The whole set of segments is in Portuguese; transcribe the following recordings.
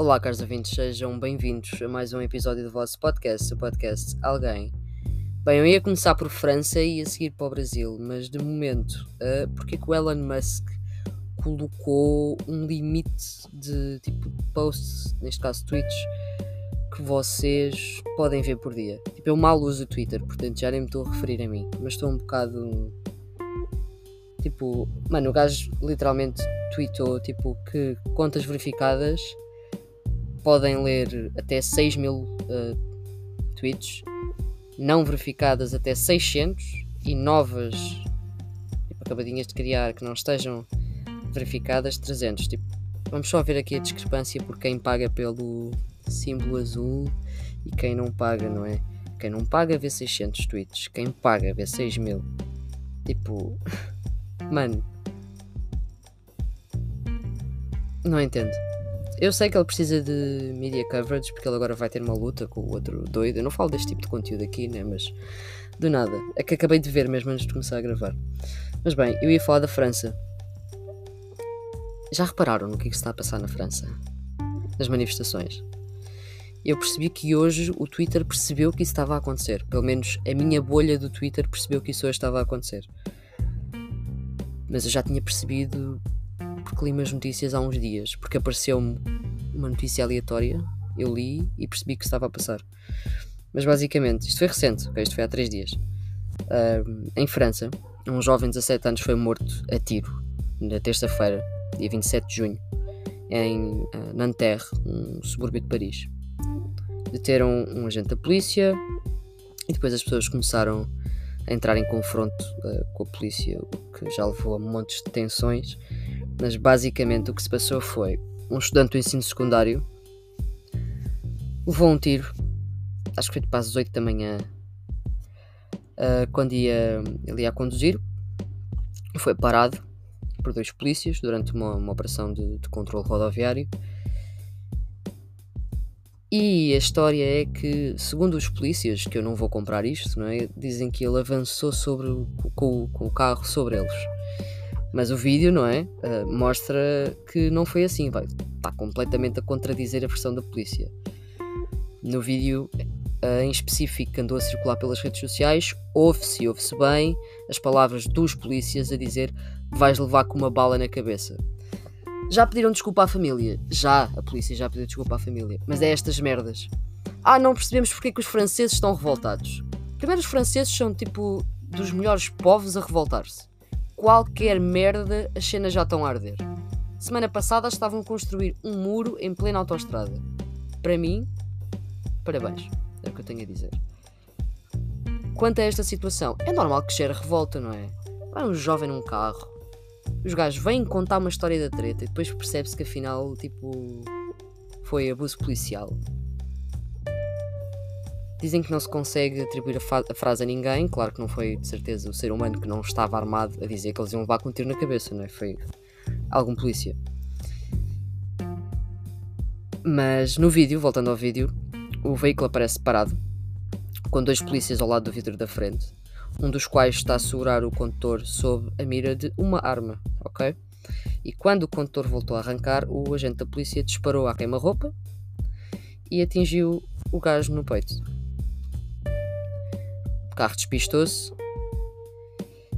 Olá, caros ouvintes, sejam bem-vindos a mais um episódio do vosso podcast, o podcast Alguém. Bem, eu ia começar por França e ia seguir para o Brasil, mas de momento, uh, porque é que o Elon Musk colocou um limite de tipo posts, neste caso tweets, que vocês podem ver por dia? Tipo, eu mal uso o Twitter, portanto já nem me estou a referir a mim, mas estou um bocado. Tipo, mano, o gajo literalmente tweetou tipo que contas verificadas podem ler até 6 mil uh, tweets, não verificadas até 600 e novas, tipo, acabadinhas de criar que não estejam verificadas 300. Tipo, vamos só ver aqui a discrepância por quem paga pelo símbolo azul e quem não paga, não é? Quem não paga vê 600 tweets, quem paga vê 6 mil. Tipo, mano, não entendo. Eu sei que ele precisa de media coverage porque ele agora vai ter uma luta com o outro doido. Eu não falo deste tipo de conteúdo aqui, né? Mas do nada. É que acabei de ver mesmo antes de começar a gravar. Mas bem, eu ia falar da França. Já repararam no que, é que se está a passar na França? Nas manifestações? Eu percebi que hoje o Twitter percebeu que isso estava a acontecer. Pelo menos a minha bolha do Twitter percebeu que isso hoje estava a acontecer. Mas eu já tinha percebido porque li umas notícias há uns dias, porque apareceu-me uma notícia aleatória, eu li e percebi que estava a passar. Mas basicamente, isto foi recente, okay? isto foi há 3 dias. Uh, em França, um jovem de 17 anos foi morto a tiro na terça-feira, dia 27 de junho, em uh, Nanterre, um subúrbio de Paris. Deteram um agente da polícia e depois as pessoas começaram a entrar em confronto uh, com a polícia, o que já levou a montes de tensões mas basicamente o que se passou foi um estudante do ensino secundário levou um tiro, acho que foi tipo às 8 da manhã, uh, quando ia, ele ia a conduzir, foi parado por dois polícias durante uma, uma operação de, de controle rodoviário. E a história é que, segundo os polícias, que eu não vou comprar isto, não é? dizem que ele avançou sobre o, com, com o carro sobre eles. Mas o vídeo, não é? Uh, mostra que não foi assim. Vai, está completamente a contradizer a versão da polícia. No vídeo uh, em específico que andou a circular pelas redes sociais, ouve-se e ouve-se bem as palavras dos polícias a dizer vais levar com uma bala na cabeça. Já pediram desculpa à família? Já, a polícia já pediu desculpa à família. Mas é estas merdas. Ah, não percebemos porque é que os franceses estão revoltados. Primeiro, os franceses são tipo dos melhores povos a revoltar-se qualquer merda, as cenas já estão a arder. Semana passada estavam a construir um muro em plena autoestrada. Para mim, parabéns. É o que eu tenho a dizer. Quanto a esta situação, é normal que gere revolta, não é? Vai um jovem num carro, os gajos vêm contar uma história da treta e depois percebe-se que afinal, tipo, foi abuso policial. Dizem que não se consegue atribuir a, a, frase a ninguém. Claro que não foi de certeza o ser humano que não estava armado a dizer que eles iam levar com um tiro na cabeça, não é? Foi algum polícia. Mas no vídeo, voltando ao vídeo, o veículo aparece parado, com dois polícias ao lado do vidro da frente, um dos quais está a segurar o condutor sob a mira de uma arma, ok? E quando o condutor voltou a arrancar, o agente da polícia disparou à queima-roupa e atingiu o gajo no peito carro despistou-se,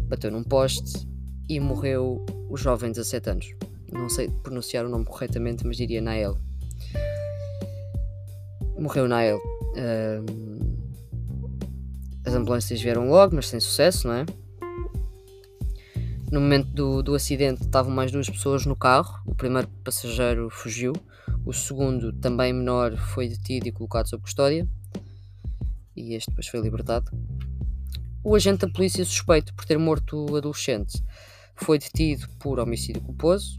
bateu num poste e morreu o jovem de 17 anos. Não sei pronunciar o nome corretamente, mas diria Nael. Morreu Nael. Um, as ambulâncias vieram logo, mas sem sucesso, não é? No momento do, do acidente estavam mais duas pessoas no carro. O primeiro passageiro fugiu, o segundo, também menor, foi detido e colocado sob custódia. E este depois foi libertado. O agente da polícia suspeito por ter morto o adolescente foi detido por homicídio culposo.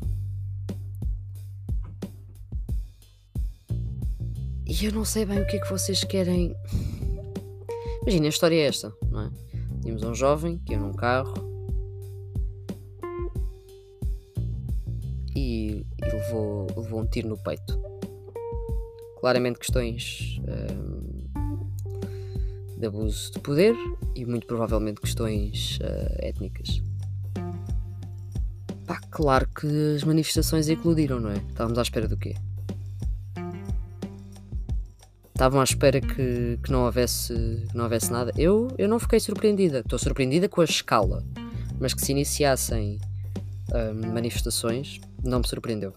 E eu não sei bem o que é que vocês querem. Imagina, a história é esta, não é? Tínhamos um jovem que ia num carro e, e levou, levou um tiro no peito. Claramente questões. Hum, de abuso de poder e muito provavelmente questões uh, étnicas. Pá, claro que as manifestações eclodiram, não é? Estávamos à espera do quê? estavam à espera que, que, não, houvesse, que não houvesse nada. Eu, eu não fiquei surpreendida. Estou surpreendida com a escala. Mas que se iniciassem uh, manifestações, não me surpreendeu.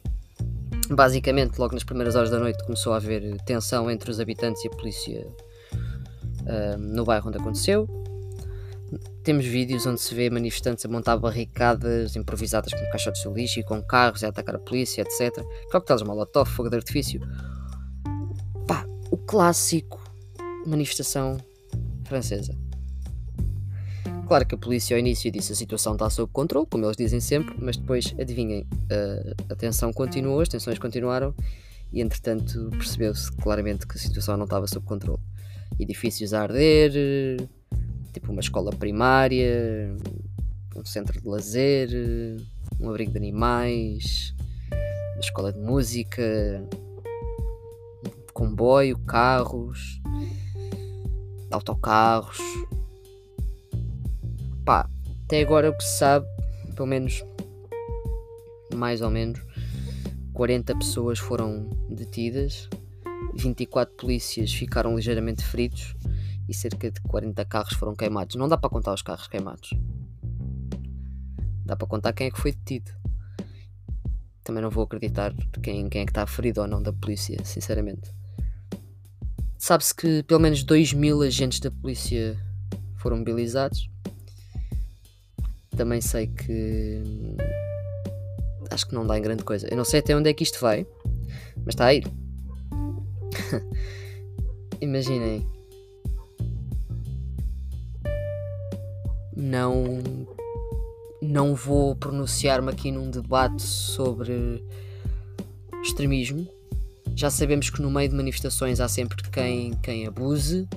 Basicamente, logo nas primeiras horas da noite começou a haver tensão entre os habitantes e a polícia no bairro onde aconteceu. Temos vídeos onde se vê manifestantes a montar barricadas improvisadas com caixotes de lixo e com carros a atacar a polícia, etc. Coquetéis molotov, fogo de artifício. Pá, o clássico manifestação francesa. Claro que a polícia ao início disse a situação está sob controle, como eles dizem sempre, mas depois, adivinhem, a, tensão continuou, as tensões continuaram e entretanto percebeu-se claramente que a situação não estava sob controle. Edifícios a arder, tipo uma escola primária, um centro de lazer, um abrigo de animais, uma escola de música, um comboio, carros, autocarros. Pá, até agora o que se sabe, pelo menos mais ou menos, 40 pessoas foram detidas, 24 polícias ficaram ligeiramente feridos e cerca de 40 carros foram queimados. Não dá para contar os carros queimados. Dá para contar quem é que foi detido. Também não vou acreditar quem, quem é que está ferido ou não da polícia, sinceramente. Sabe-se que pelo menos 2 mil agentes da polícia foram mobilizados também sei que acho que não dá em grande coisa. Eu não sei até onde é que isto vai, mas está a ir. Imaginem. Não não vou pronunciar-me aqui num debate sobre extremismo. Já sabemos que no meio de manifestações há sempre quem, quem abuse,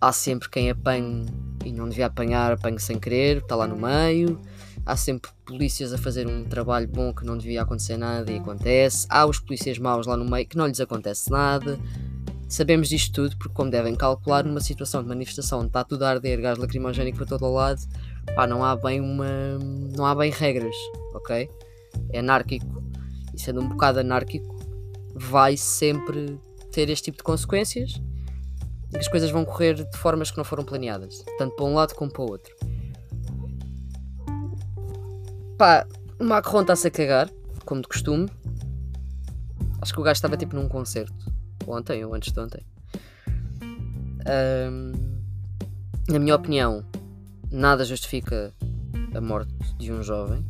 há sempre quem apanhe e não devia apanhar, apanho sem querer, está lá no meio. Há sempre polícias a fazer um trabalho bom que não devia acontecer nada e acontece. Há os polícias maus lá no meio que não lhes acontece nada. Sabemos disto tudo porque, como devem calcular, numa situação de manifestação onde está tudo a arder, gás lacrimogénico para todo o lado, pá, não há bem uma. não há bem regras, ok? É anárquico. E sendo um bocado anárquico, vai sempre ter este tipo de consequências e as coisas vão correr de formas que não foram planeadas, tanto para um lado como para o outro. Pá, o Macron está-se a cagar, como de costume. Acho que o gajo estava tipo num concerto, ontem ou antes de ontem. Um, na minha opinião, nada justifica a morte de um jovem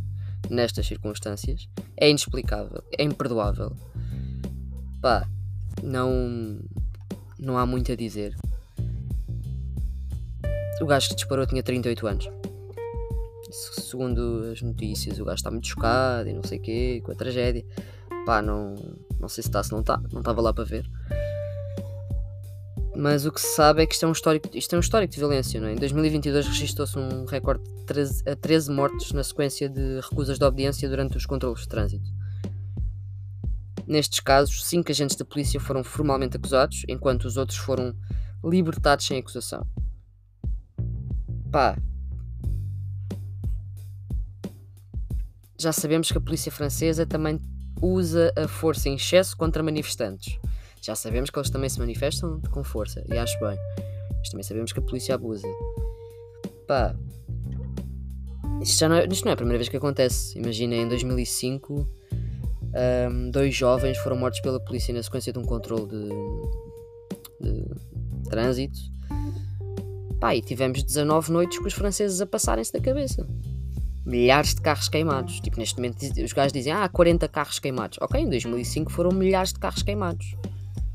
nestas circunstâncias. É inexplicável, é imperdoável. Pá, não, não há muito a dizer. O gajo que disparou tinha 38 anos. Segundo as notícias, o gajo está muito chocado e não sei o quê, com a tragédia. Pá, não, não sei se está, se não está, não estava lá para ver. Mas o que se sabe é que isto é um histórico, isto é um histórico de violência. Não é? Em 2022 registrou-se um recorde de 13, 13 mortes na sequência de recusas de obediência durante os controles de trânsito. Nestes casos, cinco agentes da polícia foram formalmente acusados, enquanto os outros foram libertados sem acusação. Pá. Já sabemos que a polícia francesa também usa a força em excesso contra manifestantes. Já sabemos que eles também se manifestam com força, e acho bem. Mas também sabemos que a polícia abusa. Pá. Isto, já não é, isto não é a primeira vez que acontece. Imagina em 2005 um, dois jovens foram mortos pela polícia na sequência de um controle de, de trânsito. Pá, e tivemos 19 noites com os franceses a passarem-se da cabeça. Milhares de carros queimados. Tipo, neste momento os gajos dizem, ah, 40 carros queimados. Ok, em 2005 foram milhares de carros queimados.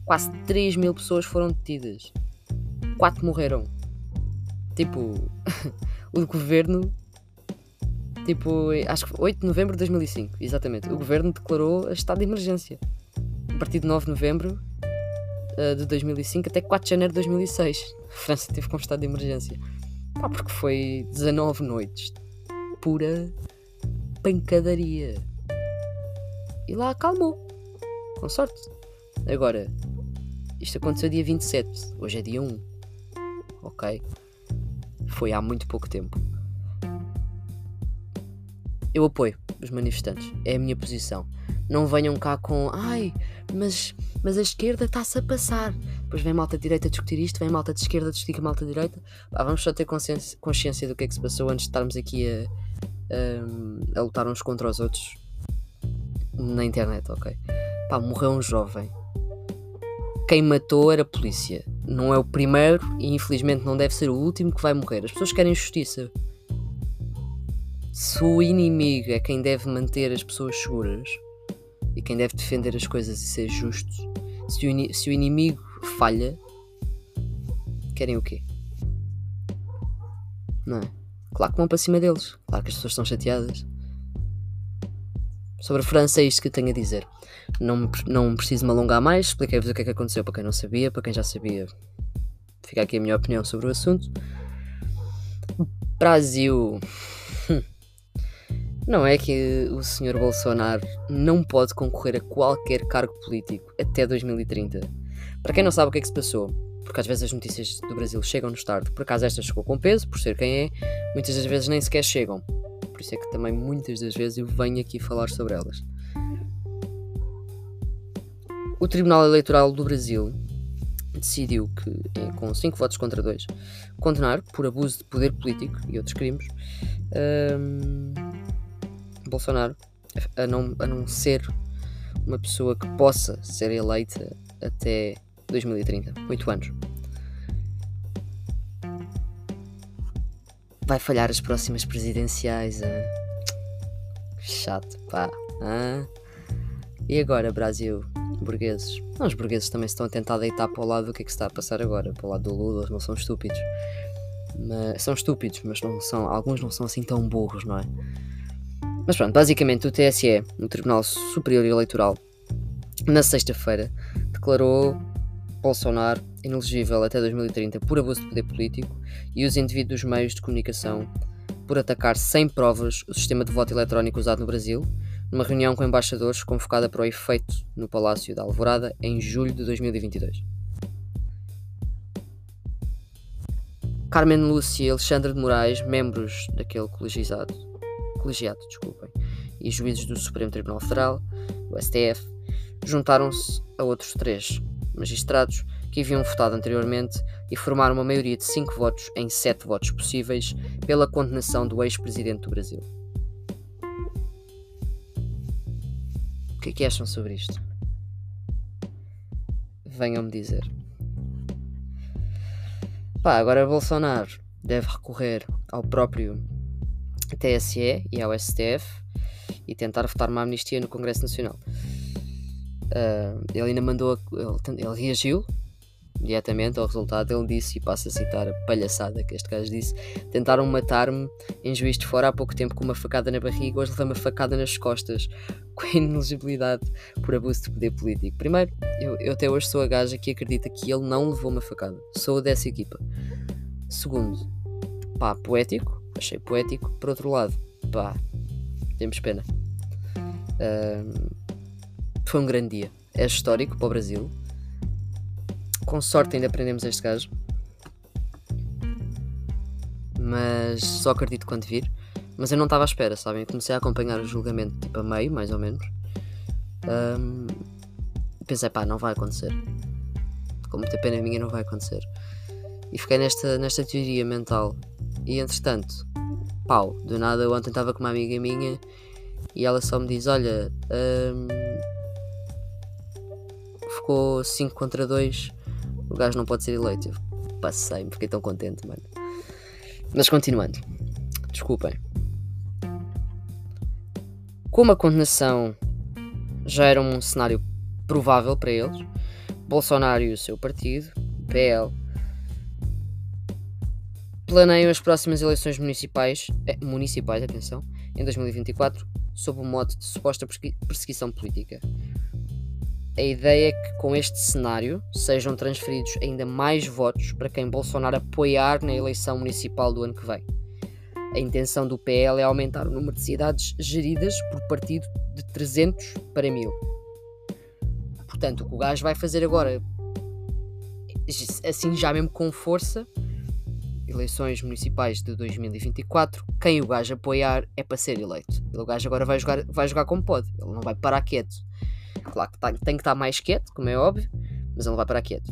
Quase 3 mil pessoas foram detidas. 4 morreram. Tipo, o governo Tipo, acho que 8 de novembro de 2005, exatamente. O governo declarou estado de emergência. A partir de 9 de novembro uh, de 2005 até 4 de janeiro de 2006. A França teve com estado de emergência. Pá, porque foi 19 noites. Pura pancadaria. E lá acalmou. Com sorte. Agora, isto aconteceu dia 27. Hoje é dia 1. Ok? Foi há muito pouco tempo. Eu apoio os manifestantes. É a minha posição. Não venham cá com ai, mas, mas a esquerda está-se a passar. depois vem malta de direita discutir isto, vem malta de esquerda discutir malta de direita. Pá, vamos só ter consciência, consciência do que é que se passou antes de estarmos aqui a, a, a lutar uns contra os outros na internet, ok? Pá, morreu um jovem. Quem matou era a polícia. Não é o primeiro e infelizmente não deve ser o último que vai morrer. As pessoas querem justiça. Se o inimigo é quem deve manter as pessoas seguras e quem deve defender as coisas e ser justo, se o, se o inimigo falha, querem o quê? Não é? Claro que vão para cima deles. Claro que as pessoas estão chateadas. Sobre a França é isto que tenho a dizer. Não, não preciso me alongar mais, expliquei-vos o que é que aconteceu para quem não sabia, para quem já sabia, fica aqui a minha opinião sobre o assunto. Brasil. Hum. Não é que o Sr. Bolsonaro não pode concorrer a qualquer cargo político até 2030. Para quem não sabe o que é que se passou, porque às vezes as notícias do Brasil chegam-nos tarde, por acaso esta chegou com peso, por ser quem é, muitas das vezes nem sequer chegam. Por isso é que também muitas das vezes eu venho aqui falar sobre elas. O Tribunal Eleitoral do Brasil decidiu que, com 5 votos contra 2, condenar por abuso de poder político e outros crimes um, Bolsonaro a não, a não ser uma pessoa que possa ser eleita até 2030, 8 anos. Vai falhar as próximas presidenciais. Hein? Chato, pá. Hein? E agora, Brasil? Burgueses. Não, os burgueses também estão a tentar deitar para o lado do que é que está a passar agora. Para o lado do Lula, eles não são estúpidos. Mas, são estúpidos, mas não são, alguns não são assim tão burros, não é? Mas pronto, basicamente o TSE, o Tribunal Superior Eleitoral, na sexta-feira, declarou Bolsonaro inelegível até 2030 por abuso de poder político e os indivíduos dos meios de comunicação por atacar sem provas o sistema de voto eletrónico usado no Brasil, numa reunião com embaixadores convocada para o efeito no Palácio da Alvorada em julho de 2022. Carmen Lúcia e Alexandre de Moraes, membros daquele colegiado, colegiado desculpem, e juízes do Supremo Tribunal Federal, o STF, juntaram-se a outros três magistrados que haviam votado anteriormente e formaram uma maioria de 5 votos em 7 votos possíveis pela condenação do ex-presidente do Brasil. O que é que acham sobre isto? Venham-me dizer. Pá, agora Bolsonaro deve recorrer ao próprio TSE e ao STF e tentar votar uma amnistia no Congresso Nacional. Uh, ele ainda mandou. Ele, ele reagiu diretamente ao resultado. Ele disse, e passo a citar a palhaçada que este gajo disse: Tentaram matar-me em juiz de fora há pouco tempo com uma facada na barriga, hoje levei uma facada nas costas, com a por abuso de poder político. Primeiro, eu, eu até hoje sou a gaja que acredita que ele não levou uma facada. Sou dessa equipa. Segundo, pá, poético. Achei poético. Por outro lado, pá, temos pena. Uh, foi um grande dia. É histórico para o Brasil. Com sorte ainda aprendemos este gajo. Mas só acredito quando vir. Mas eu não estava à espera, sabem? Comecei a acompanhar o julgamento tipo a meio, mais ou menos. Um, pensei, pá, não vai acontecer. Com muita pena minha, não vai acontecer. E fiquei nesta, nesta teoria mental. E entretanto, pau, do nada eu ontem estava com uma amiga minha e ela só me diz: Olha, um, ficou 5 contra 2, o gajo não pode ser eleito. Eu passei-me, fiquei tão contente, mano. Mas continuando, desculpem. Como a condenação já era um cenário provável para eles, Bolsonaro e o seu partido, PL, planeiam as próximas eleições municipais, eh, municipais atenção, em 2024, sob o modo de suposta perseguição política. A ideia é que com este cenário sejam transferidos ainda mais votos para quem Bolsonaro apoiar na eleição municipal do ano que vem. A intenção do PL é aumentar o número de cidades geridas por partido de 300 para 1000. Portanto, o que o gajo vai fazer agora, assim já mesmo com força, eleições municipais de 2024, quem o gajo apoiar é para ser eleito. O gajo agora vai jogar, vai jogar como pode, ele não vai parar quieto. Claro que tem, tem que estar mais quieto, como é óbvio, mas ele vai para quieto.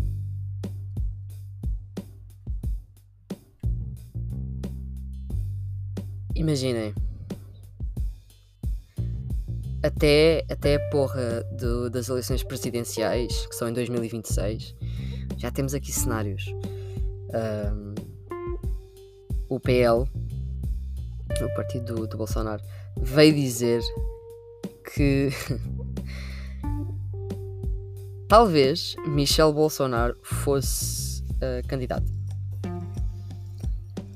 Imaginem. Até, até a porra do, das eleições presidenciais, que são em 2026, já temos aqui cenários. Um, o PL, o partido do, do Bolsonaro, veio dizer que talvez Michel Bolsonaro fosse uh, candidato.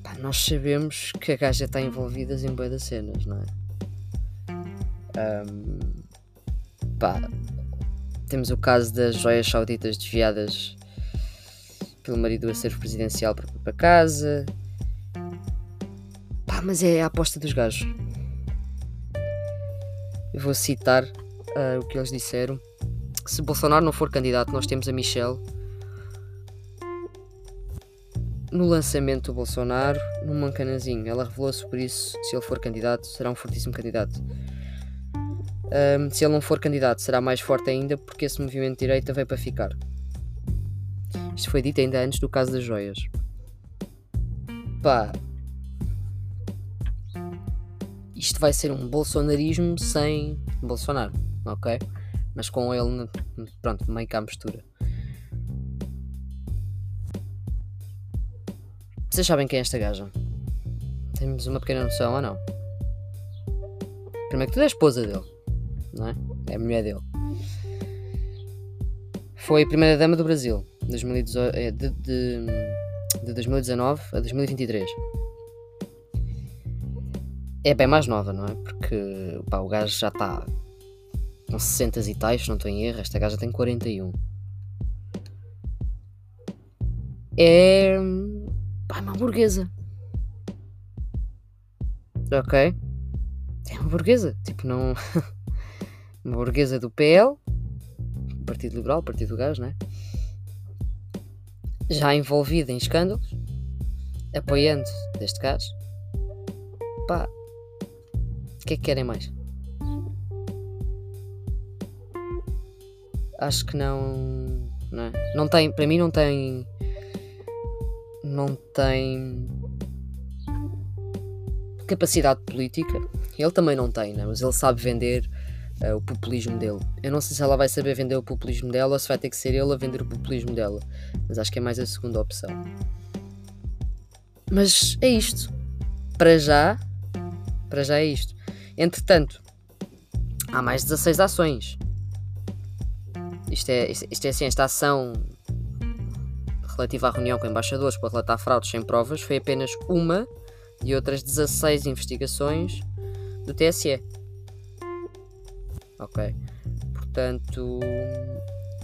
Pá, nós sabemos que a gaja está envolvida em boas cenas, não é? Um, pá, temos o caso das joias sauditas desviadas pelo marido a ser presidencial para, para casa. Pá, mas é a aposta dos gajos. Eu vou citar uh, o que eles disseram. Se Bolsonaro não for candidato, nós temos a Michelle. No lançamento do Bolsonaro, num mancanazinho. Ela revelou-se por isso, se ele for candidato, será um fortíssimo candidato. Um, se ele não for candidato, será mais forte ainda porque esse movimento de direita veio para ficar. Isto foi dito ainda antes do caso das joias. Pá. Isto vai ser um bolsonarismo sem Bolsonaro, ok? Mas com ele, pronto, meio que à mistura. Vocês sabem quem é esta gaja? Temos uma pequena noção ou não? Primeiro que tudo é a esposa dele, não é? É a mulher dele. Foi primeira dama do Brasil. 2018, de, de, de 2019 a 2023. É bem mais nova, não é? Porque pá, o gajo já está com 60 e tais, se não estou em erro. Esta gaja tem 41. É. pá, é uma burguesa. Ok? É uma burguesa. Tipo, não. uma burguesa do PL, Partido Liberal, Partido do Gás, não é? já envolvido em escândalos, apoiando deste caso, pá, o que é que querem mais? Acho que não, não, é? não tem, para mim não tem, não tem capacidade política. Ele também não tem, né? mas ele sabe vender uh, o populismo dele. Eu não sei se ela vai saber vender o populismo dela ou se vai ter que ser ele a vender o populismo dela. Mas acho que é mais a segunda opção. Mas é isto. Para já, para já é isto. Entretanto, há mais 16 ações. Isto é, isto é assim, esta ação relativa à reunião com embaixadores para relatar fraudes sem provas foi apenas uma de outras 16 investigações do TSE ok? Portanto,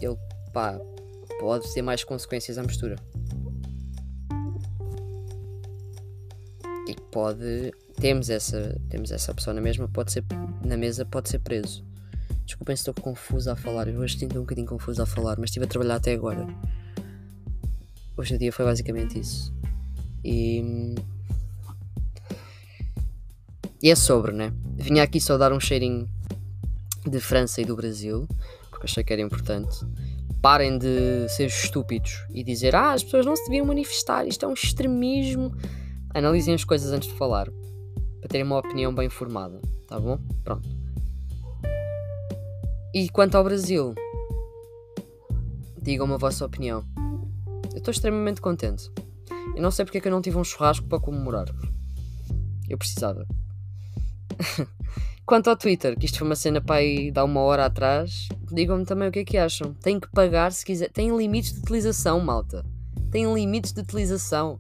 ele pá, pode ter mais consequências à mistura. E pode. Temos essa, temos essa opção na mesma, pode ser na mesa, pode ser preso. Desculpem se estou confuso a falar, eu hoje estou um bocadinho confuso a falar, mas estive a trabalhar até agora. Hoje o dia foi basicamente isso. E. E é sobre, né? Vinha aqui só dar um cheirinho de França e do Brasil, porque achei que era importante. Parem de ser estúpidos e dizer ah, as pessoas não se deviam manifestar, isto é um extremismo. Analisem as coisas antes de falar, para terem uma opinião bem formada, tá bom? Pronto. E quanto ao Brasil, digam-me a vossa opinião. Eu estou extremamente contente. Eu não sei porque é que eu não tive um churrasco para comemorar. Eu precisava. Quanto ao Twitter, que isto foi uma cena para aí dar uma hora atrás, digam-me também o que é que acham. Tem que pagar se quiser. Tem limites de utilização, malta. Tem limites de utilização.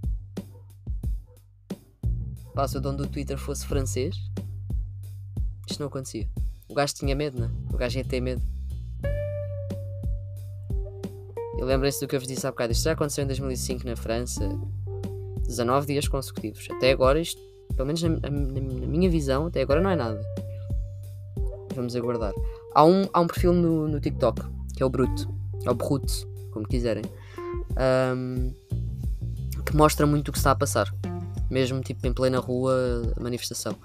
Pá, se o dono do Twitter fosse francês, isto não acontecia. O gajo tinha medo, né? O gajo ia ter medo. E lembrem-se do que eu vos disse há bocado. Isto já aconteceu em 2005 na França. 19 dias consecutivos. Até agora, isto, pelo menos na, na, na minha visão, até agora não é nada. Vamos aguardar. Há um, há um perfil no, no TikTok, que é o Brute, ou Brute, como quiserem, um, que mostra muito o que está a passar. Mesmo tipo em plena rua, manifestação.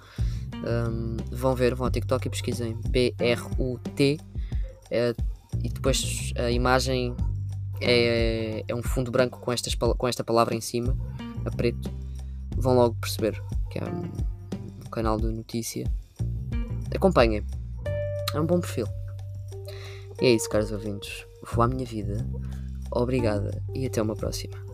Um, vão ver, vão ao TikTok e pesquisem B-R-U-T é, e depois a imagem é, é um fundo branco com, estas, com esta palavra em cima, a preto. Vão logo perceber que é um, canal do Notícia. Acompanhem. É um bom perfil. E é isso, caros ouvintes. Vou à minha vida. Obrigada e até uma próxima.